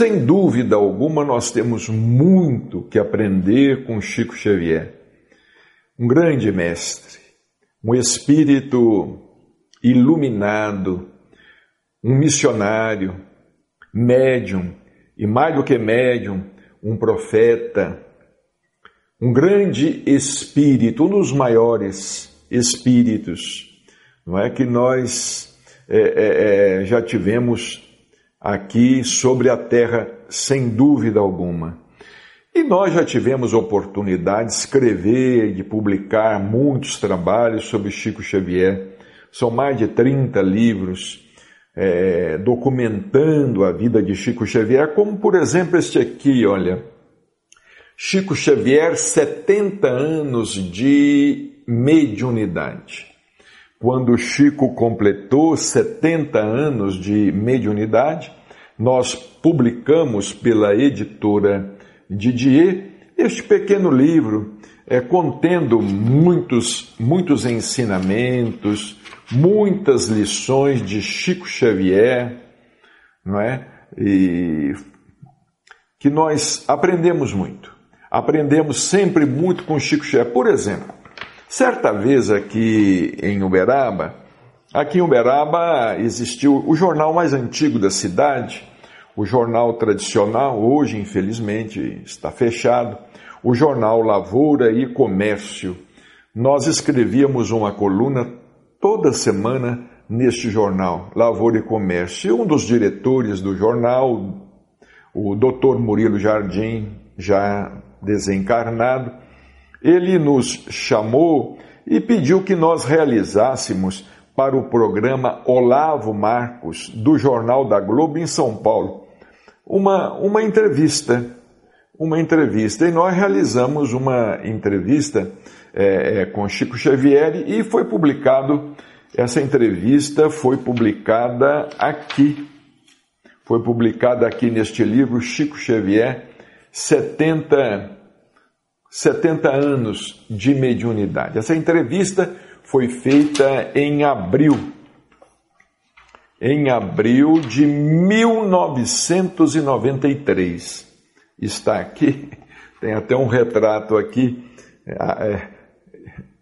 Sem dúvida alguma, nós temos muito que aprender com Chico Xavier, um grande mestre, um espírito iluminado, um missionário, médium, e mais do que médium, um profeta, um grande espírito, um dos maiores espíritos, não é? Que nós é, é, é, já tivemos aqui sobre a terra, sem dúvida alguma. E nós já tivemos oportunidade de escrever de publicar muitos trabalhos sobre Chico Xavier. São mais de 30 livros é, documentando a vida de Chico Xavier, como por exemplo este aqui, olha. Chico Xavier, 70 anos de mediunidade. Quando Chico completou 70 anos de mediunidade, nós publicamos pela editora Didier este pequeno livro, é, contendo muitos, muitos ensinamentos, muitas lições de Chico Xavier, não é? E que nós aprendemos muito. Aprendemos sempre muito com Chico Xavier. Por exemplo, certa vez aqui em Uberaba, aqui em Uberaba existiu o jornal mais antigo da cidade, o jornal tradicional, hoje infelizmente está fechado, o jornal Lavoura e Comércio. Nós escrevíamos uma coluna toda semana neste jornal, Lavoura e Comércio. E um dos diretores do jornal, o Dr. Murilo Jardim, já desencarnado, ele nos chamou e pediu que nós realizássemos para o programa Olavo Marcos, do Jornal da Globo em São Paulo, uma, uma entrevista. Uma entrevista. E nós realizamos uma entrevista é, é, com Chico Xavier e foi publicado, essa entrevista foi publicada aqui, foi publicada aqui neste livro, Chico Xavier, 70, 70 anos de mediunidade. Essa entrevista foi feita em abril, em abril de 1993. Está aqui, tem até um retrato aqui. É,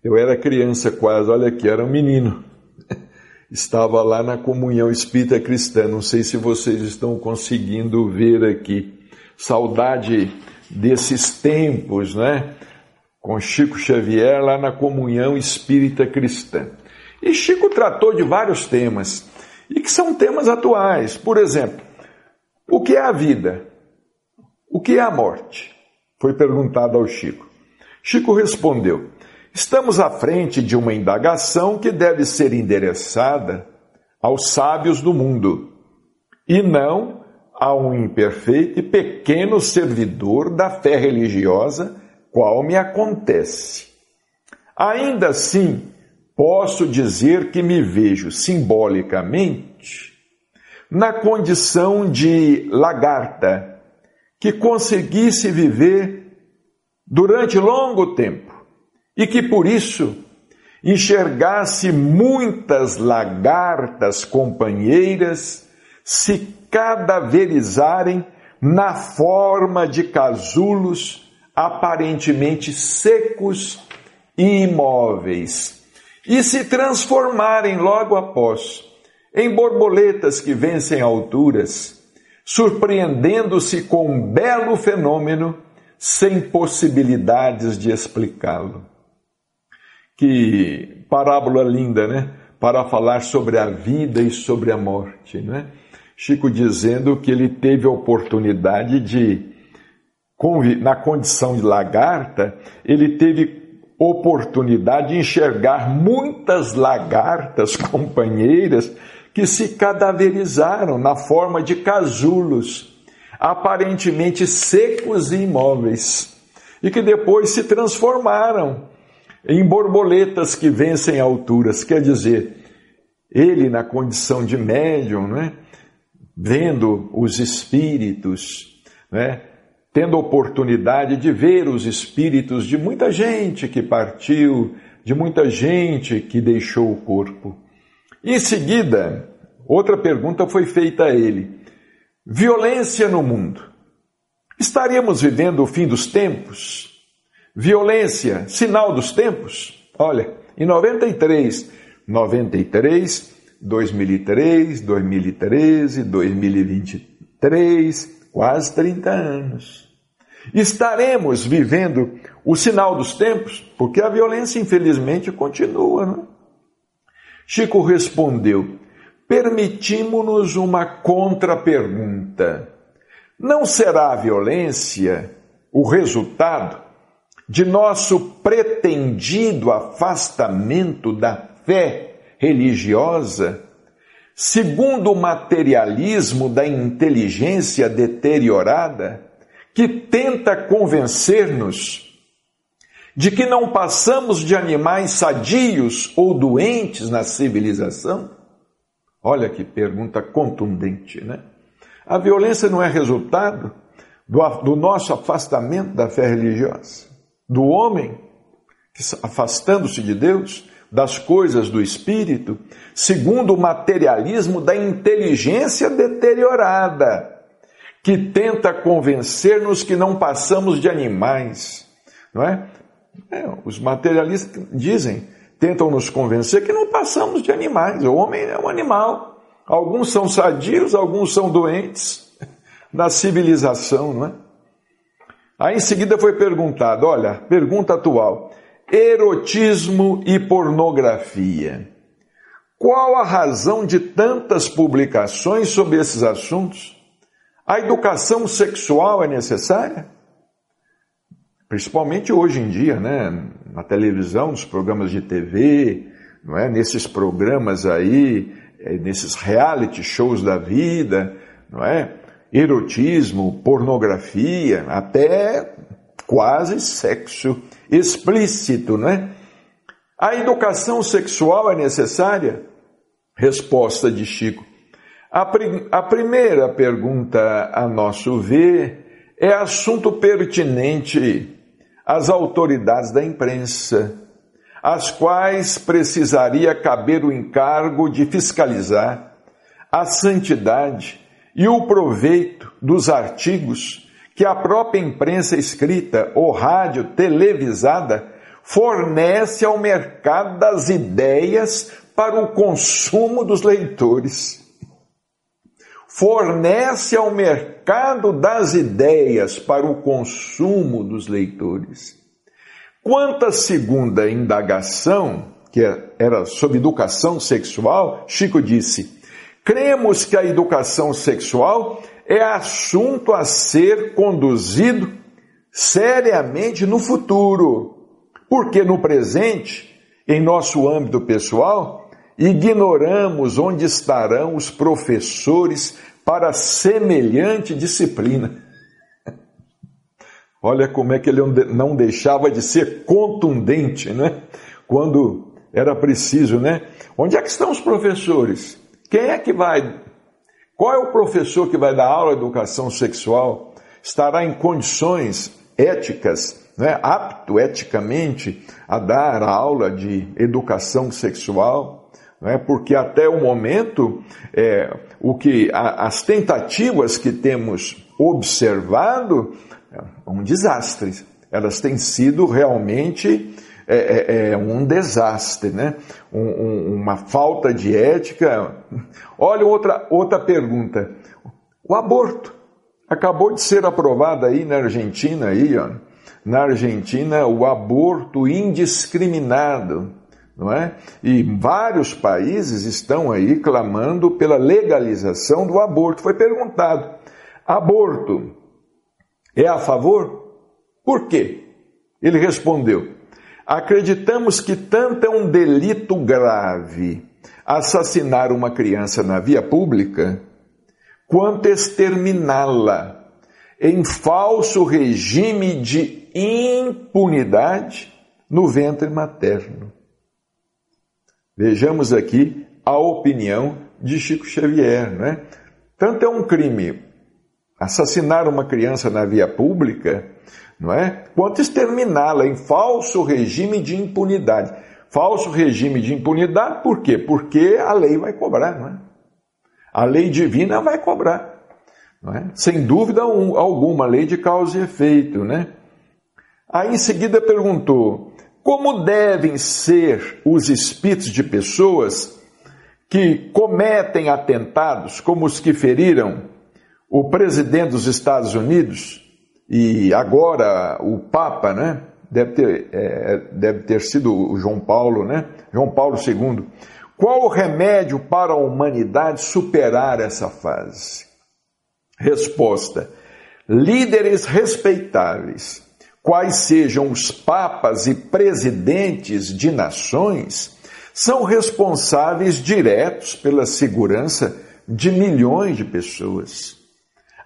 eu era criança quase, olha aqui, era um menino. Estava lá na comunhão espírita cristã. Não sei se vocês estão conseguindo ver aqui. Saudade desses tempos, né? Com Chico Xavier lá na comunhão espírita cristã. E Chico tratou de vários temas, e que são temas atuais. Por exemplo, o que é a vida? O que é a morte? Foi perguntado ao Chico. Chico respondeu: Estamos à frente de uma indagação que deve ser endereçada aos sábios do mundo e não a um imperfeito e pequeno servidor da fé religiosa, qual me acontece. Ainda assim, posso dizer que me vejo simbolicamente na condição de lagarta que conseguisse viver durante longo tempo e que por isso enxergasse muitas lagartas companheiras se cadaverizarem na forma de casulos aparentemente secos e imóveis e se transformarem logo após em borboletas que vencem alturas, surpreendendo-se com um belo fenômeno sem possibilidades de explicá-lo. Que parábola linda, né? Para falar sobre a vida e sobre a morte, né? Chico dizendo que ele teve a oportunidade de, na condição de lagarta, ele teve oportunidade de enxergar muitas lagartas companheiras que se cadaverizaram na forma de casulos, aparentemente secos e imóveis, e que depois se transformaram em borboletas que vencem alturas. Quer dizer, ele na condição de médium, né? vendo os espíritos, né? Tendo oportunidade de ver os espíritos de muita gente que partiu, de muita gente que deixou o corpo. Em seguida, outra pergunta foi feita a ele: Violência no mundo. Estaríamos vivendo o fim dos tempos? Violência, sinal dos tempos? Olha, em 93, 93, 2003, 2013, 2023, quase 30 anos. Estaremos vivendo o sinal dos tempos? Porque a violência, infelizmente, continua. Não? É? Chico respondeu: permitimos-nos uma contra-pergunta. Não será a violência o resultado de nosso pretendido afastamento da fé religiosa, segundo o materialismo da inteligência deteriorada, que tenta convencer-nos de que não passamos de animais sadios ou doentes na civilização? Olha que pergunta contundente, né? A violência não é resultado do, do nosso afastamento da fé religiosa, do homem afastando-se de Deus, das coisas do espírito, segundo o materialismo da inteligência deteriorada, que tenta convencer-nos que não passamos de animais, não é? é? Os materialistas dizem tentam nos convencer que não passamos de animais. O homem é um animal. Alguns são sadios, alguns são doentes. Na civilização, não é? Aí em seguida foi perguntado: olha, pergunta atual: erotismo e pornografia. Qual a razão de tantas publicações sobre esses assuntos? A educação sexual é necessária? Principalmente hoje em dia, né? na televisão, nos programas de TV, não é? nesses programas aí, é, nesses reality shows da vida, não é? Erotismo, pornografia, até quase sexo explícito, né? A educação sexual é necessária? Resposta de Chico. A, prim a primeira pergunta, a nosso ver, é assunto pertinente às autoridades da imprensa, às quais precisaria caber o encargo de fiscalizar a santidade e o proveito dos artigos que a própria imprensa escrita ou rádio televisada fornece ao mercado das ideias para o consumo dos leitores. Fornece ao mercado das ideias para o consumo dos leitores. Quanto à segunda indagação, que era sobre educação sexual, Chico disse: cremos que a educação sexual é assunto a ser conduzido seriamente no futuro, porque no presente, em nosso âmbito pessoal, ignoramos onde estarão os professores para semelhante disciplina. Olha como é que ele não deixava de ser contundente, né? Quando era preciso, né? Onde é que estão os professores? Quem é que vai? Qual é o professor que vai dar aula de educação sexual? Estará em condições éticas, né? apto eticamente a dar a aula de educação sexual? Né? porque até o momento é, o que a, as tentativas que temos observado é um desastre. Elas têm sido realmente é, é, é um desastre, né? Um, um, uma falta de ética. Olha outra, outra pergunta. O aborto acabou de ser aprovado aí na Argentina, aí, ó. na Argentina, o aborto indiscriminado não é? E vários países estão aí clamando pela legalização do aborto. Foi perguntado: aborto é a favor? Por quê? Ele respondeu: acreditamos que tanto é um delito grave assassinar uma criança na via pública, quanto exterminá-la em falso regime de impunidade no ventre materno. Vejamos aqui a opinião de Chico Xavier, né? Tanto é um crime assassinar uma criança na via pública, não é? Quanto exterminá-la em falso regime de impunidade. Falso regime de impunidade, por quê? Porque a lei vai cobrar, não é? A lei divina vai cobrar. É? Sem dúvida alguma, lei de causa e efeito. Né? Aí em seguida perguntou: como devem ser os espíritos de pessoas que cometem atentados, como os que feriram o presidente dos Estados Unidos e agora o Papa, né? Deve ter, é, deve ter sido o João Paulo, né? João Paulo II. Qual o remédio para a humanidade superar essa fase? Resposta: líderes respeitáveis, quais sejam os papas e presidentes de nações, são responsáveis diretos pela segurança de milhões de pessoas.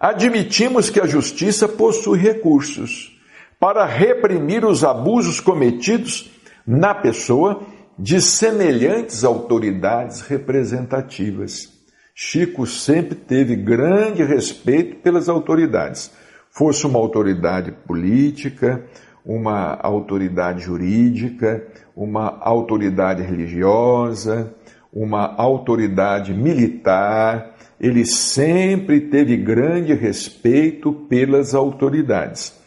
Admitimos que a justiça possui recursos para reprimir os abusos cometidos na pessoa de semelhantes autoridades representativas. Chico sempre teve grande respeito pelas autoridades, fosse uma autoridade política, uma autoridade jurídica, uma autoridade religiosa, uma autoridade militar, ele sempre teve grande respeito pelas autoridades.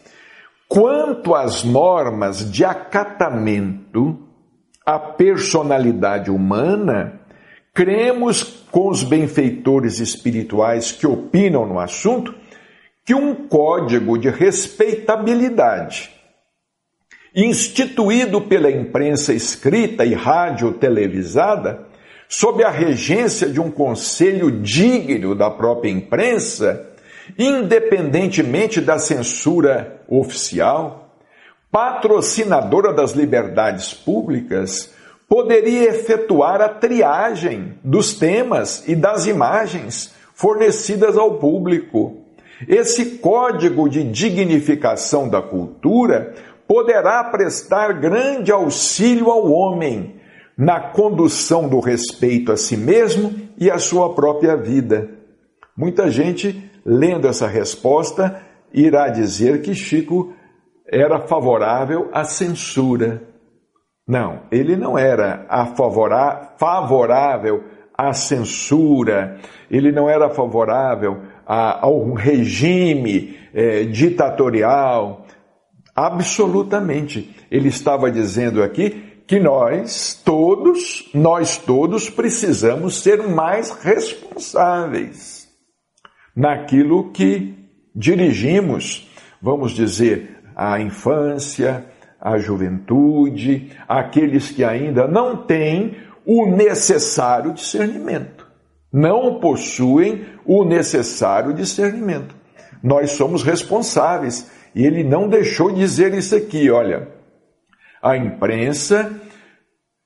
Quanto às normas de acatamento à personalidade humana, cremos com os benfeitores espirituais que opinam no assunto que um código de respeitabilidade instituído pela imprensa escrita e rádio televisada, sob a regência de um conselho digno da própria imprensa, independentemente da censura oficial, patrocinadora das liberdades públicas, poderia efetuar a triagem dos temas e das imagens fornecidas ao público. Esse código de dignificação da cultura poderá prestar grande auxílio ao homem na condução do respeito a si mesmo e à sua própria vida. Muita gente, lendo essa resposta, irá dizer que Chico era favorável à censura. Não, ele não era favorável à censura, ele não era favorável a, a um regime eh, ditatorial, Absolutamente. Ele estava dizendo aqui que nós todos, nós todos precisamos ser mais responsáveis naquilo que dirigimos, vamos dizer, à infância, à juventude, aqueles que ainda não têm o necessário discernimento, não possuem o necessário discernimento. Nós somos responsáveis e ele não deixou de dizer isso aqui, olha. A imprensa,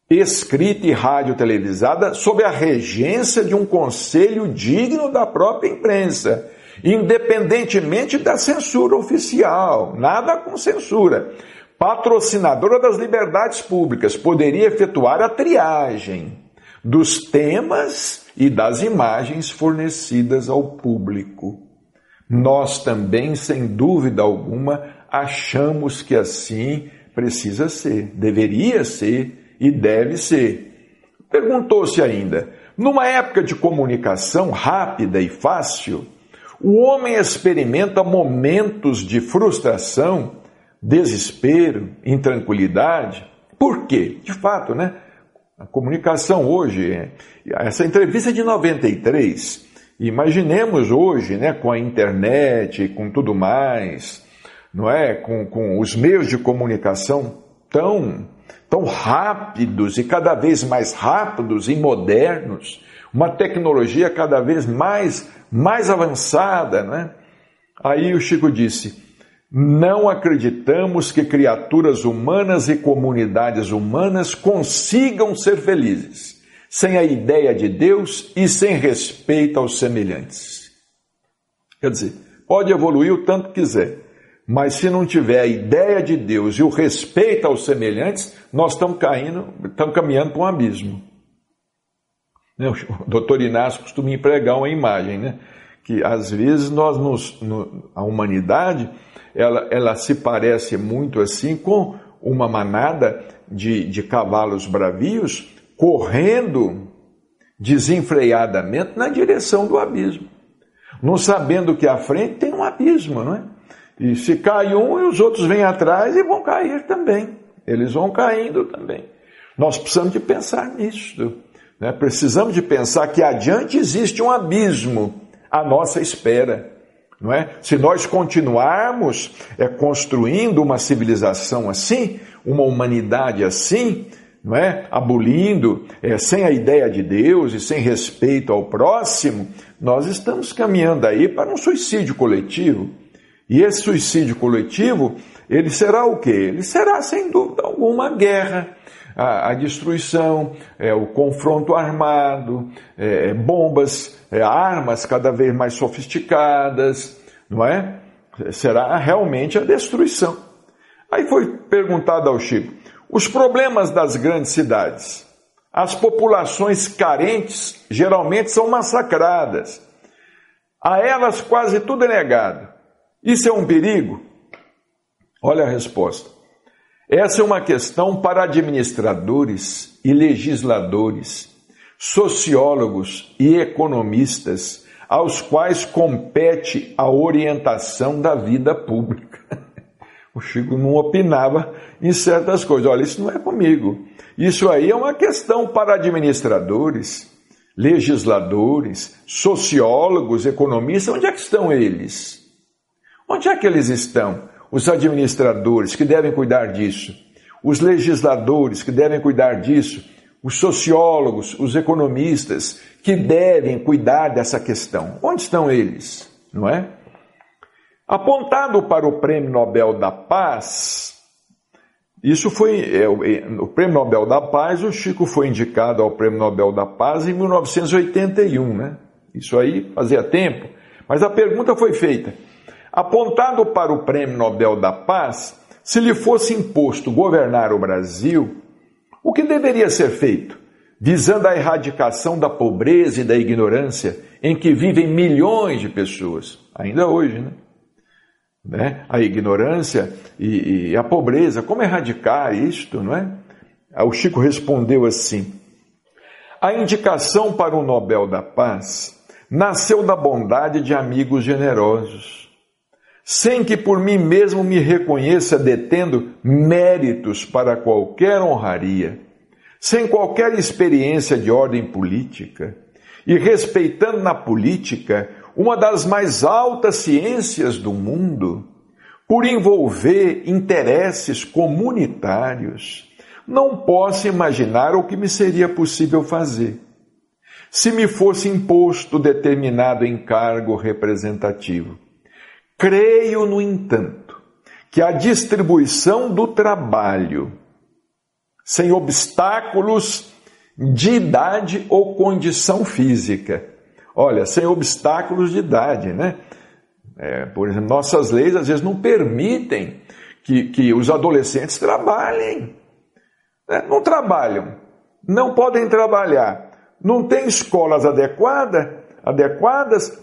escrita e rádio televisada, sob a regência de um conselho digno da própria imprensa, independentemente da censura oficial, nada com censura. Patrocinadora das liberdades públicas, poderia efetuar a triagem dos temas e das imagens fornecidas ao público. Nós também, sem dúvida alguma, achamos que assim precisa ser, deveria ser e deve ser. Perguntou-se ainda: numa época de comunicação rápida e fácil, o homem experimenta momentos de frustração, desespero, intranquilidade. Por quê? De fato, né? A comunicação hoje, essa entrevista é de 93, Imaginemos hoje, né, com a internet, com tudo mais, não é, com, com os meios de comunicação tão, tão rápidos e cada vez mais rápidos e modernos, uma tecnologia cada vez mais, mais avançada, não é? Aí o Chico disse: não acreditamos que criaturas humanas e comunidades humanas consigam ser felizes sem a ideia de Deus e sem respeito aos semelhantes. Quer dizer, pode evoluir o tanto quiser, mas se não tiver a ideia de Deus e o respeito aos semelhantes, nós estamos caindo, estamos caminhando para um abismo. Né, o doutor Inácio costuma empregar uma imagem, né? Que às vezes nós nos, no, a humanidade ela, ela se parece muito assim com uma manada de, de cavalos bravios correndo desenfreadamente na direção do abismo. não sabendo que à frente tem um abismo, não é? E se cai um, os outros vêm atrás e vão cair também. Eles vão caindo também. Nós precisamos de pensar nisso. Né? Precisamos de pensar que adiante existe um abismo à nossa espera. Não é? Se nós continuarmos é, construindo uma civilização assim, uma humanidade assim, não é? abolindo, é, sem a ideia de Deus e sem respeito ao próximo, nós estamos caminhando aí para um suicídio coletivo. E esse suicídio coletivo, ele será o quê? Ele será, sem dúvida alguma, guerra, a, a destruição, é, o confronto armado, é, é, bombas, é, armas cada vez mais sofisticadas, não é? Será realmente a destruição. Aí foi perguntado ao Chico: os problemas das grandes cidades. As populações carentes geralmente são massacradas. A elas quase tudo é negado. Isso é um perigo? Olha a resposta. Essa é uma questão para administradores e legisladores, sociólogos e economistas, aos quais compete a orientação da vida pública. O Chico não opinava em certas coisas. Olha, isso não é comigo. Isso aí é uma questão para administradores, legisladores, sociólogos, economistas. Onde é que estão eles? Onde é que eles estão? Os administradores que devem cuidar disso, os legisladores que devem cuidar disso, os sociólogos, os economistas que devem cuidar dessa questão. Onde estão eles? Não é? Apontado para o Prêmio Nobel da Paz, isso foi é, o Prêmio Nobel da Paz, o Chico foi indicado ao Prêmio Nobel da Paz em 1981, né? Isso aí fazia tempo. Mas a pergunta foi feita: Apontado para o Prêmio Nobel da Paz, se lhe fosse imposto governar o Brasil, o que deveria ser feito? Visando a erradicação da pobreza e da ignorância em que vivem milhões de pessoas, ainda hoje, né? né? A ignorância e, e a pobreza, como erradicar isto, não é? O Chico respondeu assim: A indicação para o Nobel da Paz nasceu da bondade de amigos generosos sem que por mim mesmo me reconheça detendo méritos para qualquer honraria, sem qualquer experiência de ordem política, e respeitando na política uma das mais altas ciências do mundo, por envolver interesses comunitários, não posso imaginar o que me seria possível fazer. Se me fosse imposto determinado encargo representativo, Creio, no entanto, que a distribuição do trabalho, sem obstáculos de idade ou condição física, olha, sem obstáculos de idade, né? É, por exemplo, nossas leis às vezes não permitem que, que os adolescentes trabalhem. Né? Não trabalham, não podem trabalhar, não tem escolas adequadas, adequadas,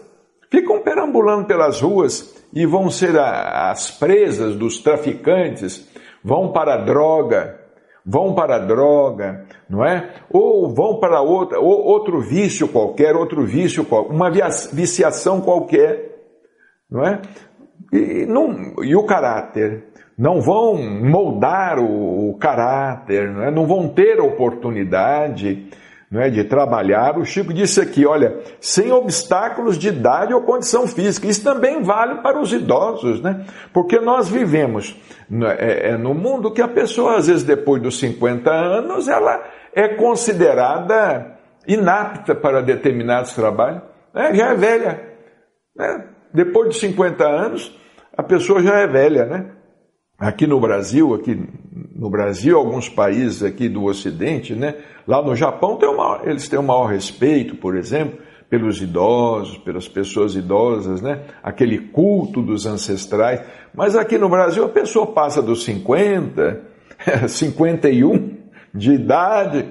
ficam perambulando pelas ruas e vão ser as presas dos traficantes, vão para a droga, vão para a droga, não é? Ou vão para outra, ou outro vício qualquer, outro vício qualquer, uma viciação qualquer, não é? E, não, e o caráter, não vão moldar o, o caráter, não, é? não vão ter oportunidade não é, de trabalhar, o Chico disse aqui, olha, sem obstáculos de idade ou condição física. Isso também vale para os idosos, né? Porque nós vivemos é, é, no mundo que a pessoa, às vezes, depois dos 50 anos, ela é considerada inapta para determinados trabalhos. Né? Já é velha. Né? Depois de 50 anos, a pessoa já é velha, né? Aqui no Brasil, aqui no Brasil, alguns países aqui do Ocidente, né? Lá no Japão tem uma, eles têm o maior respeito, por exemplo, pelos idosos, pelas pessoas idosas, né? Aquele culto dos ancestrais. Mas aqui no Brasil a pessoa passa dos 50, 51 de idade,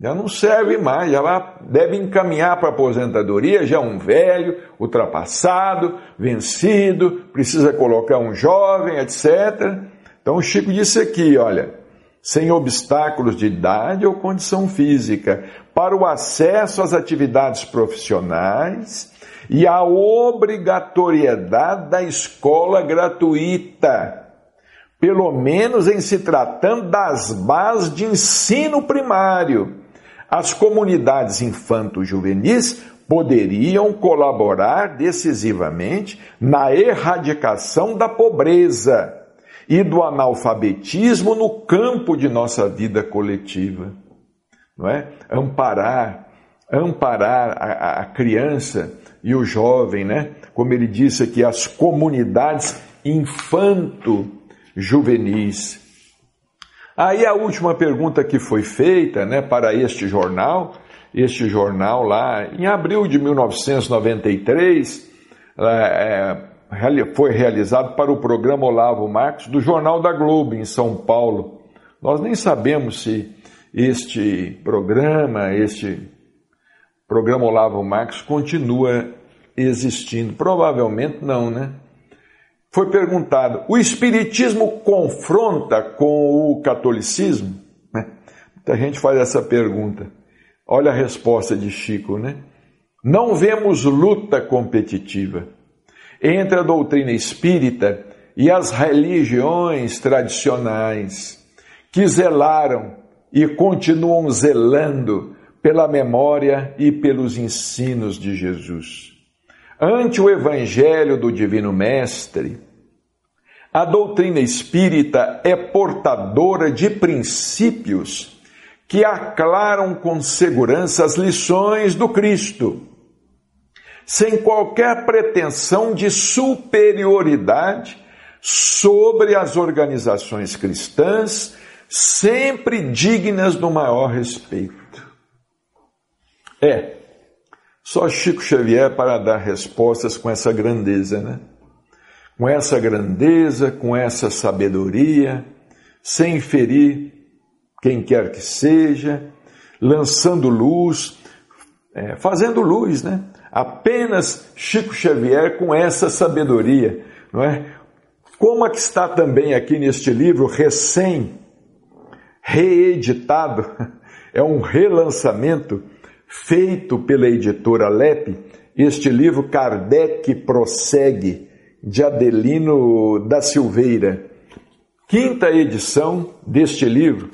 já não serve mais, já deve encaminhar para a aposentadoria, já é um velho, ultrapassado, vencido, precisa colocar um jovem, etc. Então o Chico disse aqui, olha, sem obstáculos de idade ou condição física, para o acesso às atividades profissionais e a obrigatoriedade da escola gratuita, pelo menos em se tratando das bases de ensino primário. As comunidades infanto-juvenis poderiam colaborar decisivamente na erradicação da pobreza e do analfabetismo no campo de nossa vida coletiva. Não é? Amparar, amparar a, a criança e o jovem, né? Como ele disse aqui, as comunidades infanto-juvenis. Aí a última pergunta que foi feita, né, para este jornal este jornal lá, em abril de 1993, é, foi realizado para o programa Olavo Marcos do Jornal da Globo, em São Paulo. Nós nem sabemos se este programa, este programa Olavo Marcos continua existindo. Provavelmente não, né? Foi perguntado: o Espiritismo confronta com o catolicismo? Muita gente faz essa pergunta. Olha a resposta de Chico, né? Não vemos luta competitiva entre a doutrina espírita e as religiões tradicionais que zelaram e continuam zelando pela memória e pelos ensinos de Jesus. Ante o Evangelho do Divino Mestre, a doutrina espírita é portadora de princípios que aclaram com segurança as lições do Cristo, sem qualquer pretensão de superioridade sobre as organizações cristãs, sempre dignas do maior respeito. É, só Chico Xavier para dar respostas com essa grandeza, né? Com essa grandeza, com essa sabedoria, sem ferir quem quer que seja, lançando luz, é, fazendo luz, né? Apenas Chico Xavier com essa sabedoria, não é? Como é que está também aqui neste livro recém reeditado, é um relançamento feito pela editora Lep, este livro Kardec prossegue de Adelino da Silveira. Quinta edição deste livro,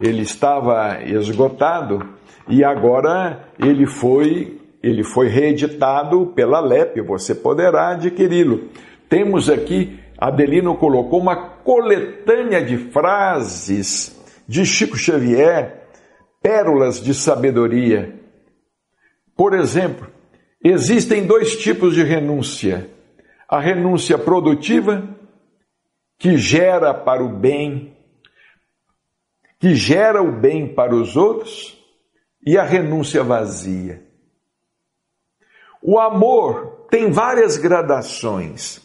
ele estava esgotado e agora ele foi ele foi reeditado pela LEP, você poderá adquiri-lo. Temos aqui, Adelino colocou uma coletânea de frases de Chico Xavier, pérolas de sabedoria. Por exemplo, existem dois tipos de renúncia: a renúncia produtiva, que gera para o bem que gera o bem para os outros e a renúncia vazia. O amor tem várias gradações.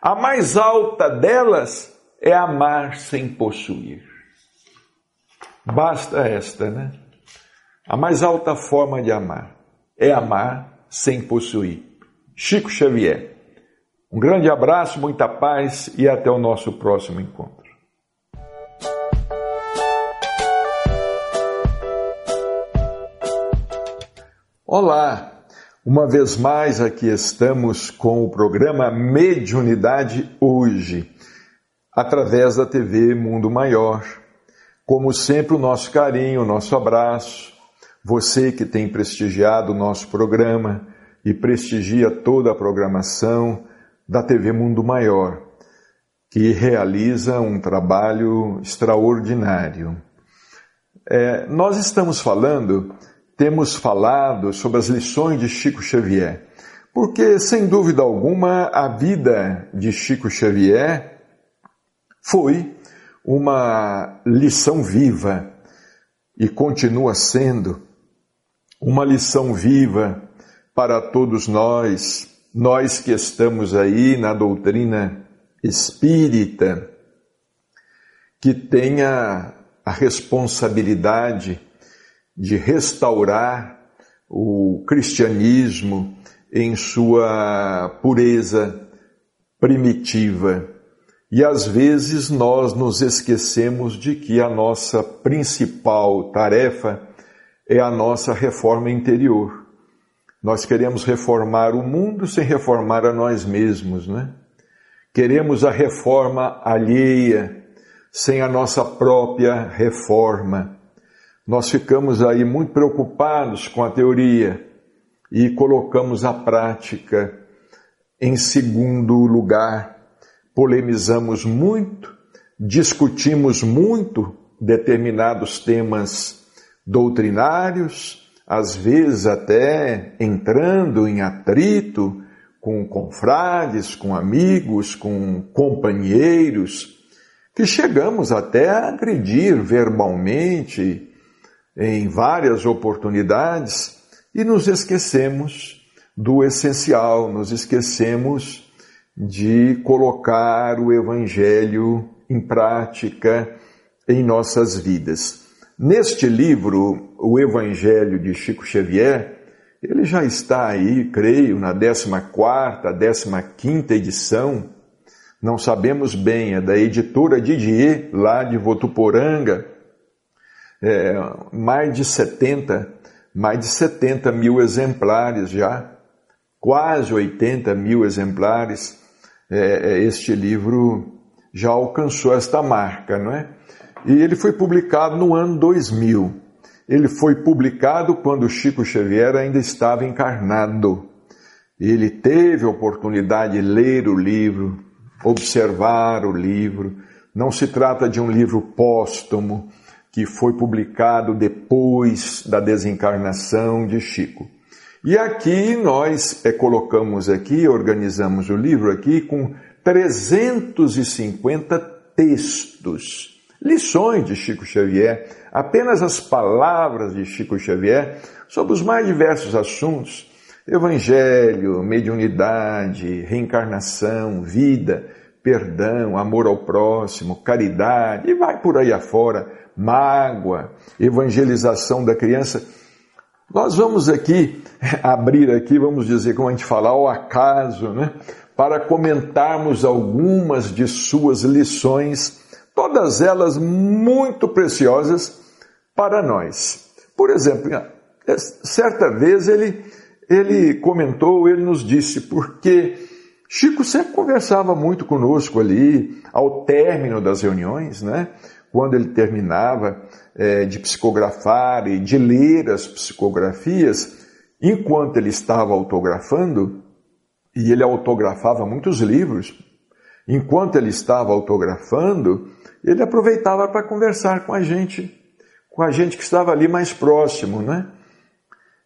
A mais alta delas é amar sem possuir. Basta esta, né? A mais alta forma de amar é amar sem possuir. Chico Xavier. Um grande abraço, muita paz e até o nosso próximo encontro. Olá! Uma vez mais aqui estamos com o programa Mediunidade Hoje, através da TV Mundo Maior. Como sempre, o nosso carinho, o nosso abraço. Você que tem prestigiado o nosso programa e prestigia toda a programação da TV Mundo Maior, que realiza um trabalho extraordinário. É, nós estamos falando temos falado sobre as lições de Chico Xavier, porque, sem dúvida alguma, a vida de Chico Xavier foi uma lição viva e continua sendo uma lição viva para todos nós, nós que estamos aí na doutrina espírita, que tenha a responsabilidade de restaurar o cristianismo em sua pureza primitiva. E às vezes nós nos esquecemos de que a nossa principal tarefa é a nossa reforma interior. Nós queremos reformar o mundo sem reformar a nós mesmos, né? Queremos a reforma alheia sem a nossa própria reforma. Nós ficamos aí muito preocupados com a teoria e colocamos a prática em segundo lugar. Polemizamos muito, discutimos muito determinados temas doutrinários, às vezes até entrando em atrito com confrades, com amigos, com companheiros, que chegamos até a agredir verbalmente em várias oportunidades e nos esquecemos do essencial, nos esquecemos de colocar o Evangelho em prática em nossas vidas. Neste livro, O Evangelho de Chico Xavier, ele já está aí, creio, na 14 15 edição, não sabemos bem, é da editora Didier, lá de Votuporanga, é, mais de 70, mais de 70 mil exemplares já, quase 80 mil exemplares, é, é, este livro já alcançou esta marca, não é? E ele foi publicado no ano 2000. Ele foi publicado quando Chico Xavier ainda estava encarnado. Ele teve a oportunidade de ler o livro, observar o livro. Não se trata de um livro póstumo que foi publicado depois da desencarnação de Chico. E aqui nós é, colocamos aqui, organizamos o livro aqui com 350 textos, lições de Chico Xavier, apenas as palavras de Chico Xavier sobre os mais diversos assuntos: evangelho, mediunidade, reencarnação, vida, perdão, amor ao próximo, caridade, e vai por aí afora, mágoa, evangelização da criança. Nós vamos aqui abrir aqui, vamos dizer, como a gente fala, ao acaso, né? Para comentarmos algumas de suas lições, todas elas muito preciosas para nós. Por exemplo, certa vez ele, ele comentou, ele nos disse, porque Chico sempre conversava muito conosco ali, ao término das reuniões, né? Quando ele terminava é, de psicografar e de ler as psicografias, enquanto ele estava autografando, e ele autografava muitos livros, enquanto ele estava autografando, ele aproveitava para conversar com a gente, com a gente que estava ali mais próximo, né?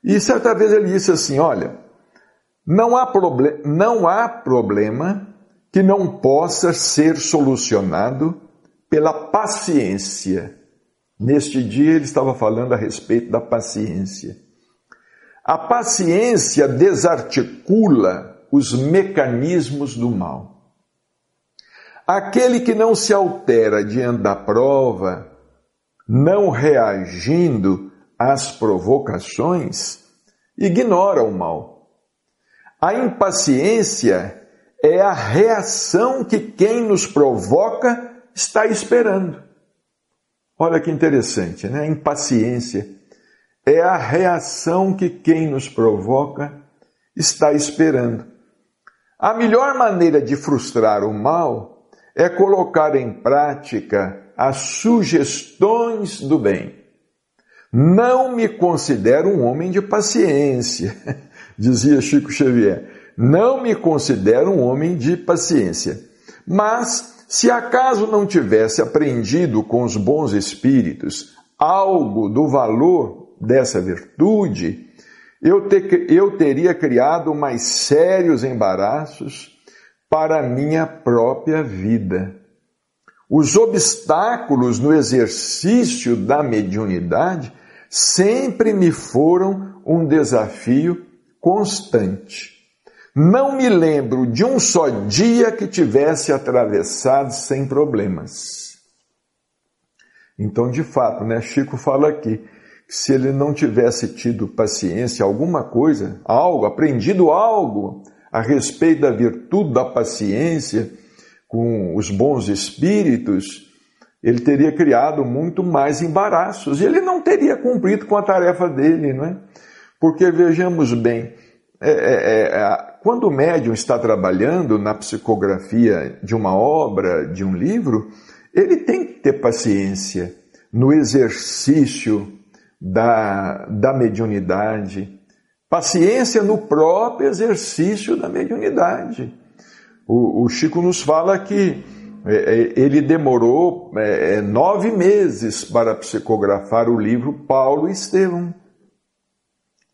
E certa vez ele disse assim: Olha, não há, proble não há problema que não possa ser solucionado pela paciência. Neste dia ele estava falando a respeito da paciência. A paciência desarticula os mecanismos do mal. Aquele que não se altera diante da prova, não reagindo às provocações, ignora o mal. A impaciência é a reação que quem nos provoca está esperando. Olha que interessante, né? Impaciência é a reação que quem nos provoca está esperando. A melhor maneira de frustrar o mal é colocar em prática as sugestões do bem. Não me considero um homem de paciência, dizia Chico Xavier. Não me considero um homem de paciência. Mas, se acaso não tivesse aprendido com os bons espíritos algo do valor dessa virtude, eu, te, eu teria criado mais sérios embaraços para a minha própria vida. Os obstáculos no exercício da mediunidade sempre me foram um desafio constante. Não me lembro de um só dia que tivesse atravessado sem problemas. Então, de fato, né, Chico fala aqui, se ele não tivesse tido paciência, alguma coisa, algo, aprendido algo a respeito da virtude da paciência com os bons espíritos, ele teria criado muito mais embaraços e ele não teria cumprido com a tarefa dele, não é? Porque vejamos bem, é, é, é, quando o médium está trabalhando na psicografia de uma obra, de um livro, ele tem que ter paciência no exercício da, da mediunidade, paciência no próprio exercício da mediunidade. O, o Chico nos fala que é, é, ele demorou é, nove meses para psicografar o livro Paulo e Estevão.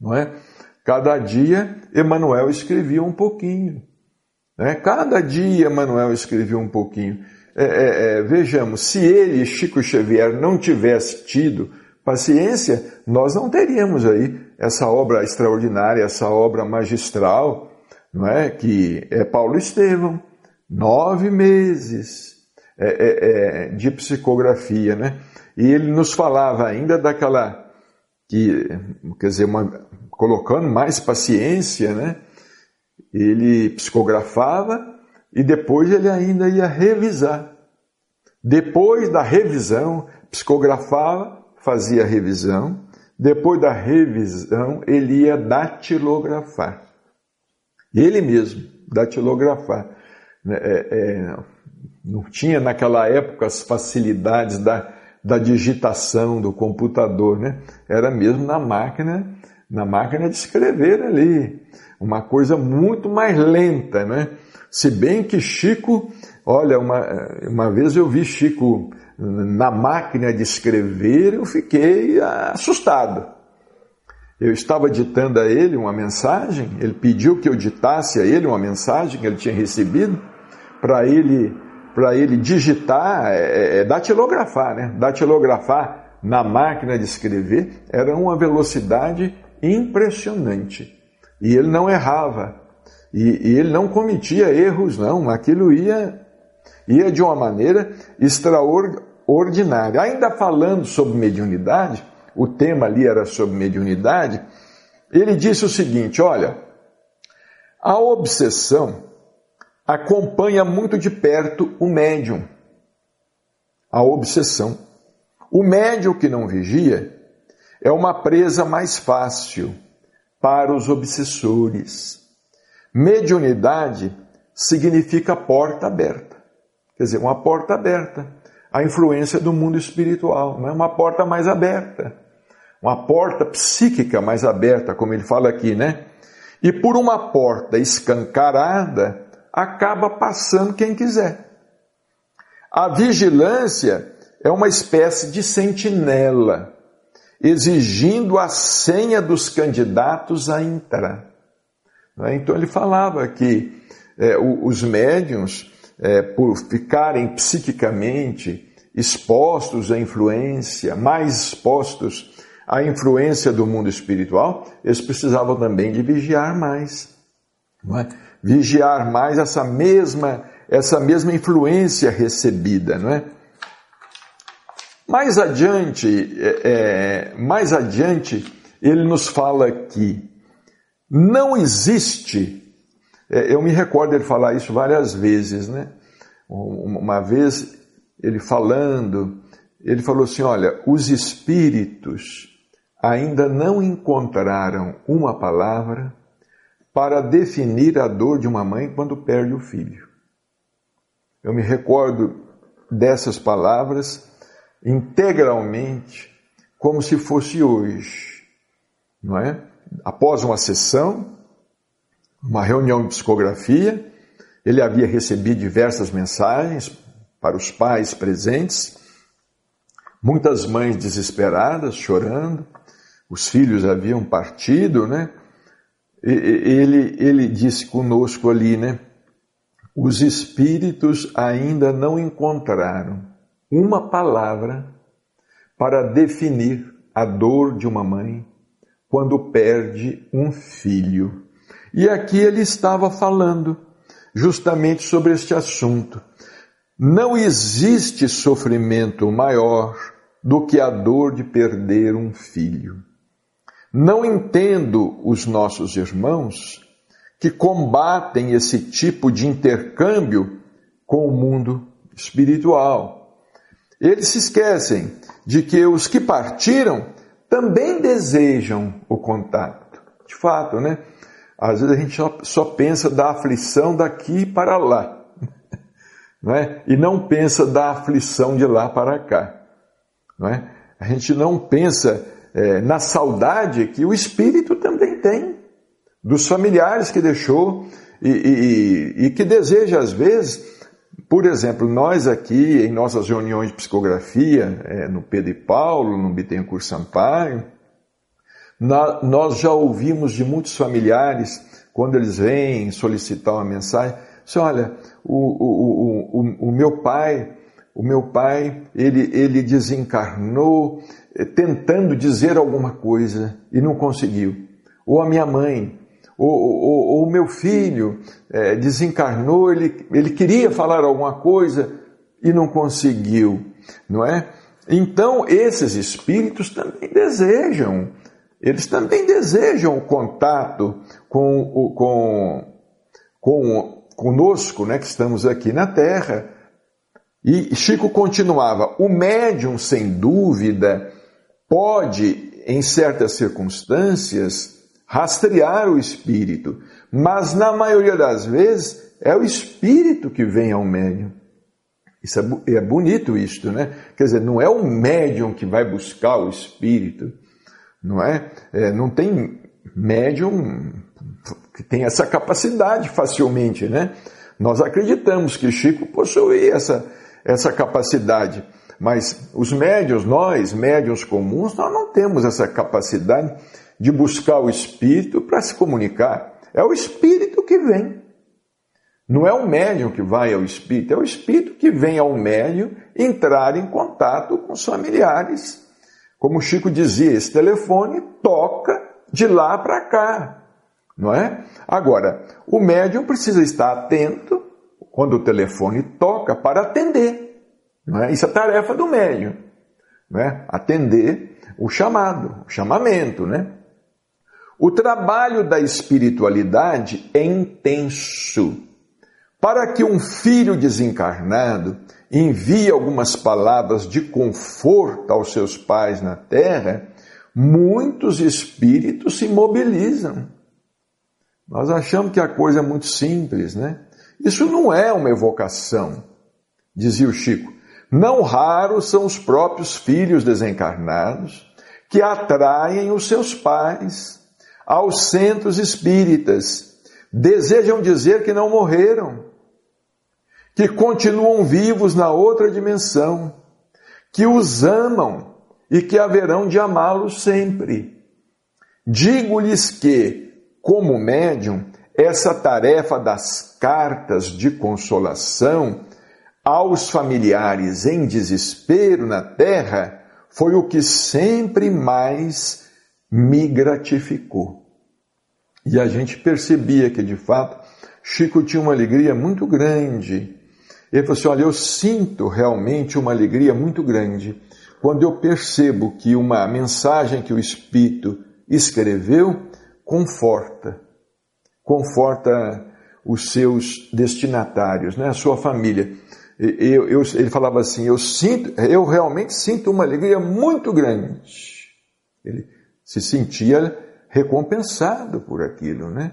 Não é? Cada dia Emanuel escrevia um pouquinho. Né? Cada dia Emanuel escrevia um pouquinho. É, é, é, vejamos, se ele, Chico Xavier, não tivesse tido paciência, nós não teríamos aí essa obra extraordinária, essa obra magistral, não é? Que é Paulo Estevão, nove meses é, é, é, de psicografia, né? E ele nos falava ainda daquela que, quer dizer, uma, colocando mais paciência, né? Ele psicografava e depois ele ainda ia revisar. Depois da revisão, psicografava, fazia a revisão. Depois da revisão, ele ia datilografar. Ele mesmo, datilografar. Né, é, é, não tinha naquela época as facilidades da, da digitação do computador, né? Era mesmo na máquina, na máquina de escrever ali. Uma coisa muito mais lenta, né? Se bem que Chico, olha, uma, uma vez eu vi Chico na máquina de escrever, eu fiquei assustado. Eu estava ditando a ele uma mensagem, ele pediu que eu ditasse a ele uma mensagem que ele tinha recebido, para ele, para ele digitar, é, é, é, datilografar, né? Datilografar na máquina de escrever era uma velocidade impressionante. E ele não errava. E, e ele não cometia erros, não. Aquilo ia, ia de uma maneira extraordinária. Ainda falando sobre mediunidade, o tema ali era sobre mediunidade, ele disse o seguinte: olha, a obsessão acompanha muito de perto o médium. A obsessão. O médium que não vigia é uma presa mais fácil para os obsessores. Mediunidade significa porta aberta. Quer dizer, uma porta aberta. A influência do mundo espiritual, não é uma porta mais aberta. Uma porta psíquica mais aberta, como ele fala aqui, né? E por uma porta escancarada, acaba passando quem quiser. A vigilância é uma espécie de sentinela, exigindo a senha dos candidatos a entrar. Né? Então ele falava que é, os médiums, é, por ficarem psiquicamente expostos à influência, mais expostos à influência do mundo espiritual, eles precisavam também de vigiar mais. É? Vigiar mais essa mesma, essa mesma influência recebida, não é? Mais adiante, é, é mais adiante, ele nos fala que não existe, é, eu me recordo ele falar isso várias vezes, né? Uma vez ele falando, ele falou assim: olha, os espíritos ainda não encontraram uma palavra para definir a dor de uma mãe quando perde o filho. Eu me recordo dessas palavras integralmente, como se fosse hoje, não é? após uma sessão, uma reunião de psicografia, ele havia recebido diversas mensagens para os pais presentes, muitas mães desesperadas, chorando, os filhos haviam partido, né? Ele, ele disse conosco ali, né? Os espíritos ainda não encontraram uma palavra para definir a dor de uma mãe quando perde um filho. E aqui ele estava falando justamente sobre este assunto. Não existe sofrimento maior do que a dor de perder um filho. Não entendo os nossos irmãos que combatem esse tipo de intercâmbio com o mundo espiritual. Eles se esquecem de que os que partiram também desejam o contato. De fato, né? Às vezes a gente só, só pensa da aflição daqui para lá, não é? e não pensa da aflição de lá para cá. Não é? A gente não pensa é, na saudade que o espírito também tem, dos familiares que deixou e, e, e que deseja, às vezes, por exemplo, nós aqui em nossas reuniões de psicografia, é, no Pedro e Paulo, no Bittencourt Sampaio, na, nós já ouvimos de muitos familiares, quando eles vêm solicitar uma mensagem, assim, olha, o, o, o, o, meu pai, o meu pai, ele, ele desencarnou tentando dizer alguma coisa e não conseguiu. Ou a minha mãe, o, o, o meu filho é, desencarnou, ele, ele queria falar alguma coisa e não conseguiu, não é? Então, esses espíritos também desejam, eles também desejam o contato com, o, com, com conosco, né, que estamos aqui na Terra. E Chico continuava: o médium, sem dúvida, pode, em certas circunstâncias, rastrear o espírito, mas na maioria das vezes é o espírito que vem ao médium. Isso é, é bonito isto, né? Quer dizer, não é o médium que vai buscar o espírito, não é? é não tem médium que tem essa capacidade facilmente, né? Nós acreditamos que Chico possuía essa, essa capacidade, mas os médios, nós, médios comuns, nós não temos essa capacidade de buscar o Espírito para se comunicar. É o Espírito que vem. Não é o médium que vai ao Espírito, é o Espírito que vem ao médium entrar em contato com os familiares. Como Chico dizia, esse telefone toca de lá para cá, não é? Agora, o médium precisa estar atento quando o telefone toca para atender. É? Isso é tarefa do médium, é? Atender o chamado, o chamamento, né? O trabalho da espiritualidade é intenso. Para que um filho desencarnado envie algumas palavras de conforto aos seus pais na terra, muitos espíritos se mobilizam. Nós achamos que a coisa é muito simples, né? Isso não é uma evocação, dizia o Chico. Não raros são os próprios filhos desencarnados que atraem os seus pais aos centros espíritas. Desejam dizer que não morreram, que continuam vivos na outra dimensão, que os amam e que haverão de amá-los sempre. Digo-lhes que, como médium, essa tarefa das cartas de consolação aos familiares em desespero na terra foi o que sempre mais me gratificou. E a gente percebia que, de fato, Chico tinha uma alegria muito grande. Ele falou assim: Olha, eu sinto realmente uma alegria muito grande quando eu percebo que uma mensagem que o Espírito escreveu conforta, conforta os seus destinatários, né, a sua família. Eu, eu, ele falava assim: eu sinto, eu realmente sinto uma alegria muito grande. Ele se sentia recompensado por aquilo, né?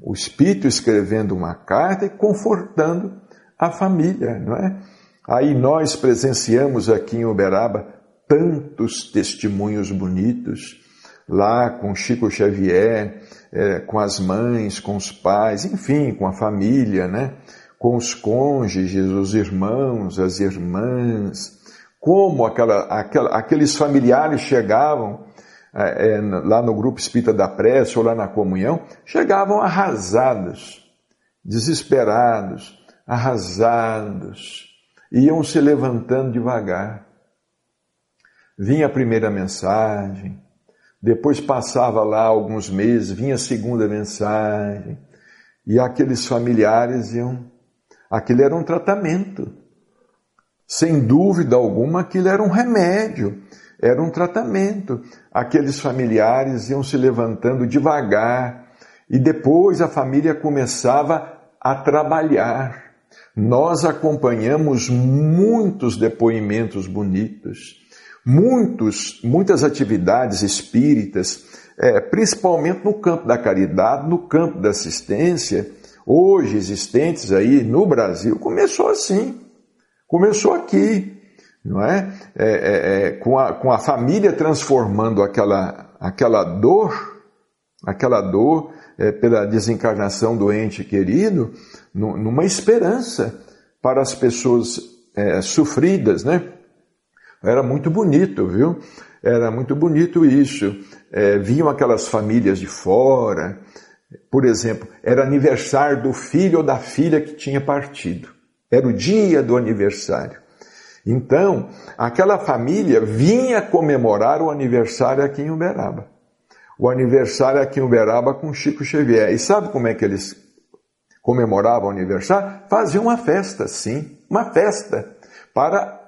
O Espírito escrevendo uma carta e confortando a família, não é? Aí nós presenciamos aqui em Uberaba tantos testemunhos bonitos, lá com Chico Xavier, é, com as mães, com os pais, enfim, com a família, né? Com os cônjuges, os irmãos, as irmãs, como aquela, aquela, aqueles familiares chegavam é, é, lá no grupo espírita da prece ou lá na comunhão, chegavam arrasados, desesperados, arrasados, iam se levantando devagar. Vinha a primeira mensagem, depois passava lá alguns meses, vinha a segunda mensagem, e aqueles familiares iam. Aquilo era um tratamento. Sem dúvida alguma, aquilo era um remédio era um tratamento. Aqueles familiares iam se levantando devagar e depois a família começava a trabalhar. Nós acompanhamos muitos depoimentos bonitos. Muitos, muitas atividades espíritas, é, principalmente no campo da caridade, no campo da assistência, hoje existentes aí no Brasil, começou assim. Começou aqui, não é? é, é, é com, a, com a família transformando aquela, aquela dor, aquela dor é, pela desencarnação do ente querido, numa esperança para as pessoas é, sofridas, né? Era muito bonito, viu? Era muito bonito isso. É, vinham aquelas famílias de fora, por exemplo, era aniversário do filho ou da filha que tinha partido. Era o dia do aniversário. Então, aquela família vinha comemorar o aniversário aqui em Uberaba. O aniversário aqui em Uberaba com Chico Xavier. E sabe como é que eles comemoravam o aniversário? Faziam uma festa, sim, uma festa para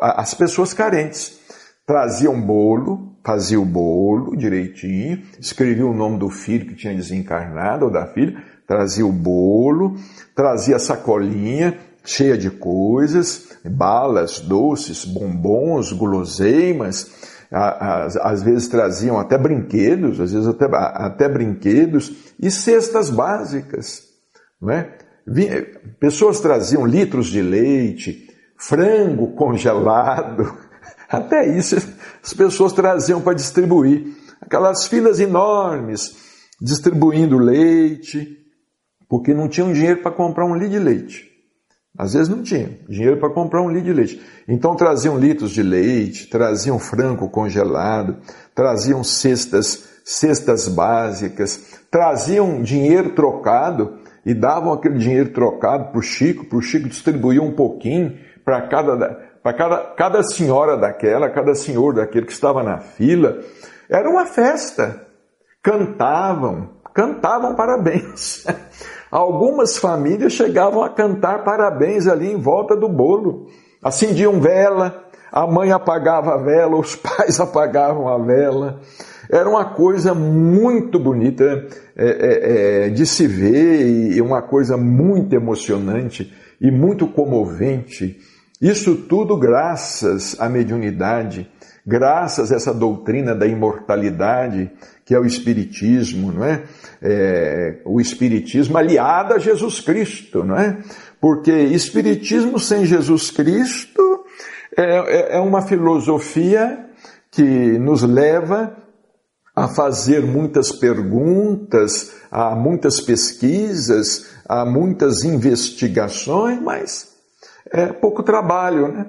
as pessoas carentes. Traziam bolo, fazia o bolo direitinho, escrevia o nome do filho que tinha desencarnado ou da filha, trazia o bolo, trazia a sacolinha cheia de coisas, balas, doces, bombons, guloseimas, às vezes traziam até brinquedos, às vezes até, até brinquedos e cestas básicas, não é? Pessoas traziam litros de leite, frango congelado, até isso as pessoas traziam para distribuir. Aquelas filas enormes distribuindo leite, porque não tinham dinheiro para comprar um litro de leite. Às vezes não tinha dinheiro para comprar um litro de leite. Então traziam litros de leite, traziam frango congelado, traziam cestas, cestas básicas, traziam dinheiro trocado e davam aquele dinheiro trocado para o Chico, para o Chico distribuir um pouquinho para cada, para cada, cada senhora daquela, cada senhor daquele que estava na fila. Era uma festa. Cantavam, cantavam parabéns. Algumas famílias chegavam a cantar parabéns ali em volta do bolo. Acendiam vela, a mãe apagava a vela, os pais apagavam a vela. Era uma coisa muito bonita é, é, é, de se ver e uma coisa muito emocionante e muito comovente. Isso tudo graças à mediunidade, graças a essa doutrina da imortalidade, que é o Espiritismo, não é? é o Espiritismo aliado a Jesus Cristo, não é? Porque Espiritismo sem Jesus Cristo é, é, é uma filosofia que nos leva a fazer muitas perguntas, a muitas pesquisas, a muitas investigações, mas é pouco trabalho, né?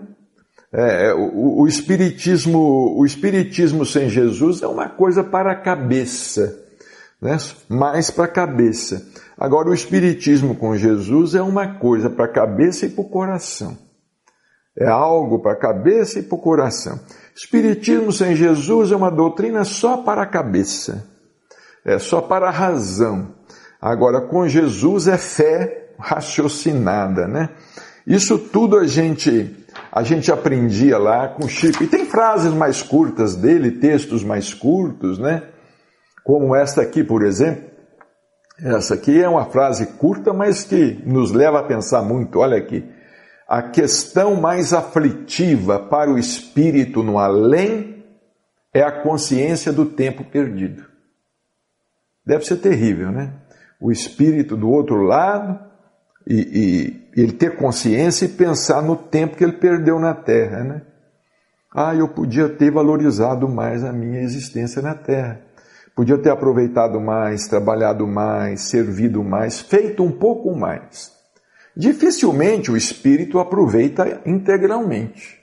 É, é, o, o, espiritismo, o espiritismo sem Jesus é uma coisa para a cabeça, né? mais para a cabeça. Agora, o espiritismo com Jesus é uma coisa para a cabeça e para o coração. É algo para a cabeça e para o coração. Espiritismo sem Jesus é uma doutrina só para a cabeça, é só para a razão. Agora, com Jesus é fé raciocinada, né? Isso tudo a gente a gente aprendia lá com Chico. E tem frases mais curtas dele, textos mais curtos, né? Como esta aqui, por exemplo. Essa aqui é uma frase curta, mas que nos leva a pensar muito. Olha aqui. A questão mais aflitiva para o espírito no além é a consciência do tempo perdido. Deve ser terrível, né? O espírito do outro lado e, e ele ter consciência e pensar no tempo que ele perdeu na Terra, né? Ah, eu podia ter valorizado mais a minha existência na Terra. Podia ter aproveitado mais, trabalhado mais, servido mais, feito um pouco mais. Dificilmente o espírito aproveita integralmente.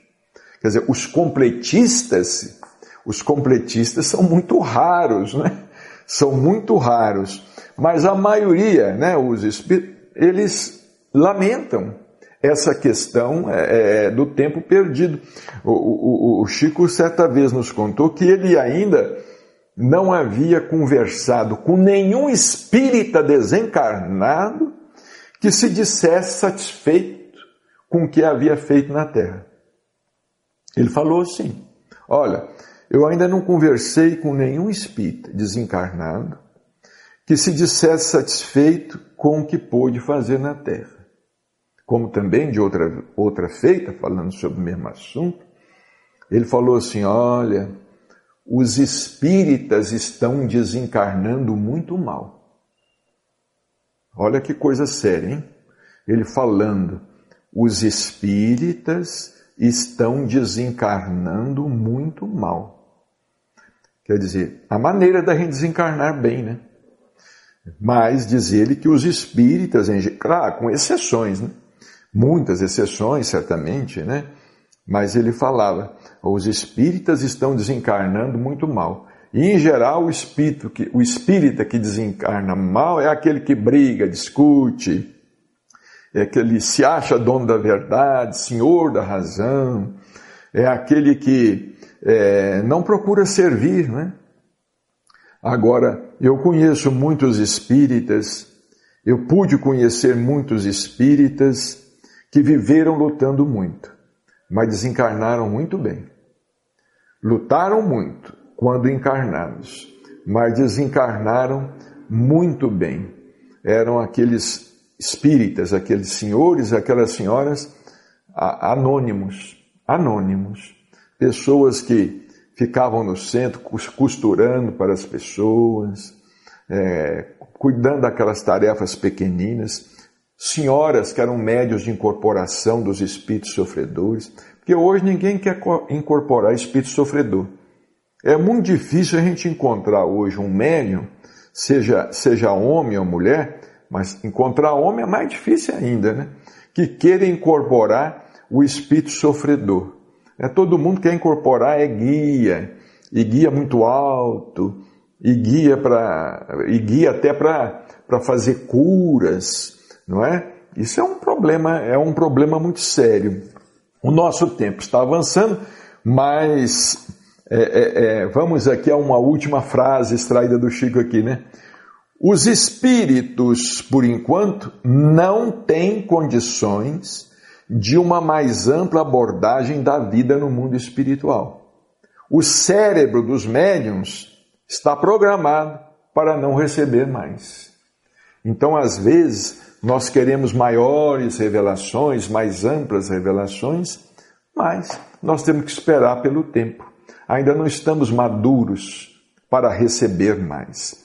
Quer dizer, os completistas, os completistas são muito raros, né? São muito raros. Mas a maioria, né, os espíritos, eles lamentam essa questão é, é, do tempo perdido. O, o, o, Chico certa vez nos contou que ele ainda não havia conversado com nenhum espírita desencarnado que se dissesse satisfeito com o que havia feito na Terra. Ele falou assim: Olha, eu ainda não conversei com nenhum espírita desencarnado que se dissesse satisfeito com o que pôde fazer na terra. Como também de outra, outra feita, falando sobre o mesmo assunto, Ele falou assim: Olha, os espíritas estão desencarnando muito mal. Olha que coisa séria, hein? Ele falando, os espíritas estão desencarnando muito mal. Quer dizer, a maneira da gente desencarnar bem, né? Mas diz ele que os espíritas, claro, com exceções, né? Muitas exceções, certamente, né? Mas ele falava, os espíritas estão desencarnando muito mal. E, em geral, o espírito que, o espírita que desencarna mal é aquele que briga, discute, é aquele se acha dono da verdade, senhor da razão, é aquele que é, não procura servir, né? Agora, eu conheço muitos espíritas, eu pude conhecer muitos espíritas que viveram lutando muito, mas desencarnaram muito bem. Lutaram muito quando encarnados, mas desencarnaram muito bem. Eram aqueles espíritas, aqueles senhores, aquelas senhoras anônimos, anônimos, pessoas que ficavam no centro costurando para as pessoas, é, cuidando daquelas tarefas pequeninas, senhoras que eram médios de incorporação dos espíritos sofredores, porque hoje ninguém quer incorporar espírito sofredor. É muito difícil a gente encontrar hoje um médium, seja, seja homem ou mulher, mas encontrar homem é mais difícil ainda, né? Que queira incorporar o espírito sofredor. É, todo mundo quer incorporar é guia, e guia muito alto, e guia, pra, e guia até para fazer curas, não é? Isso é um problema, é um problema muito sério. O nosso tempo está avançando, mas é, é, é, vamos aqui a uma última frase extraída do Chico aqui, né? Os espíritos, por enquanto, não têm condições de uma mais ampla abordagem da vida no mundo espiritual. O cérebro dos médiums está programado para não receber mais. Então, às vezes, nós queremos maiores revelações, mais amplas revelações, mas nós temos que esperar pelo tempo. Ainda não estamos maduros para receber mais.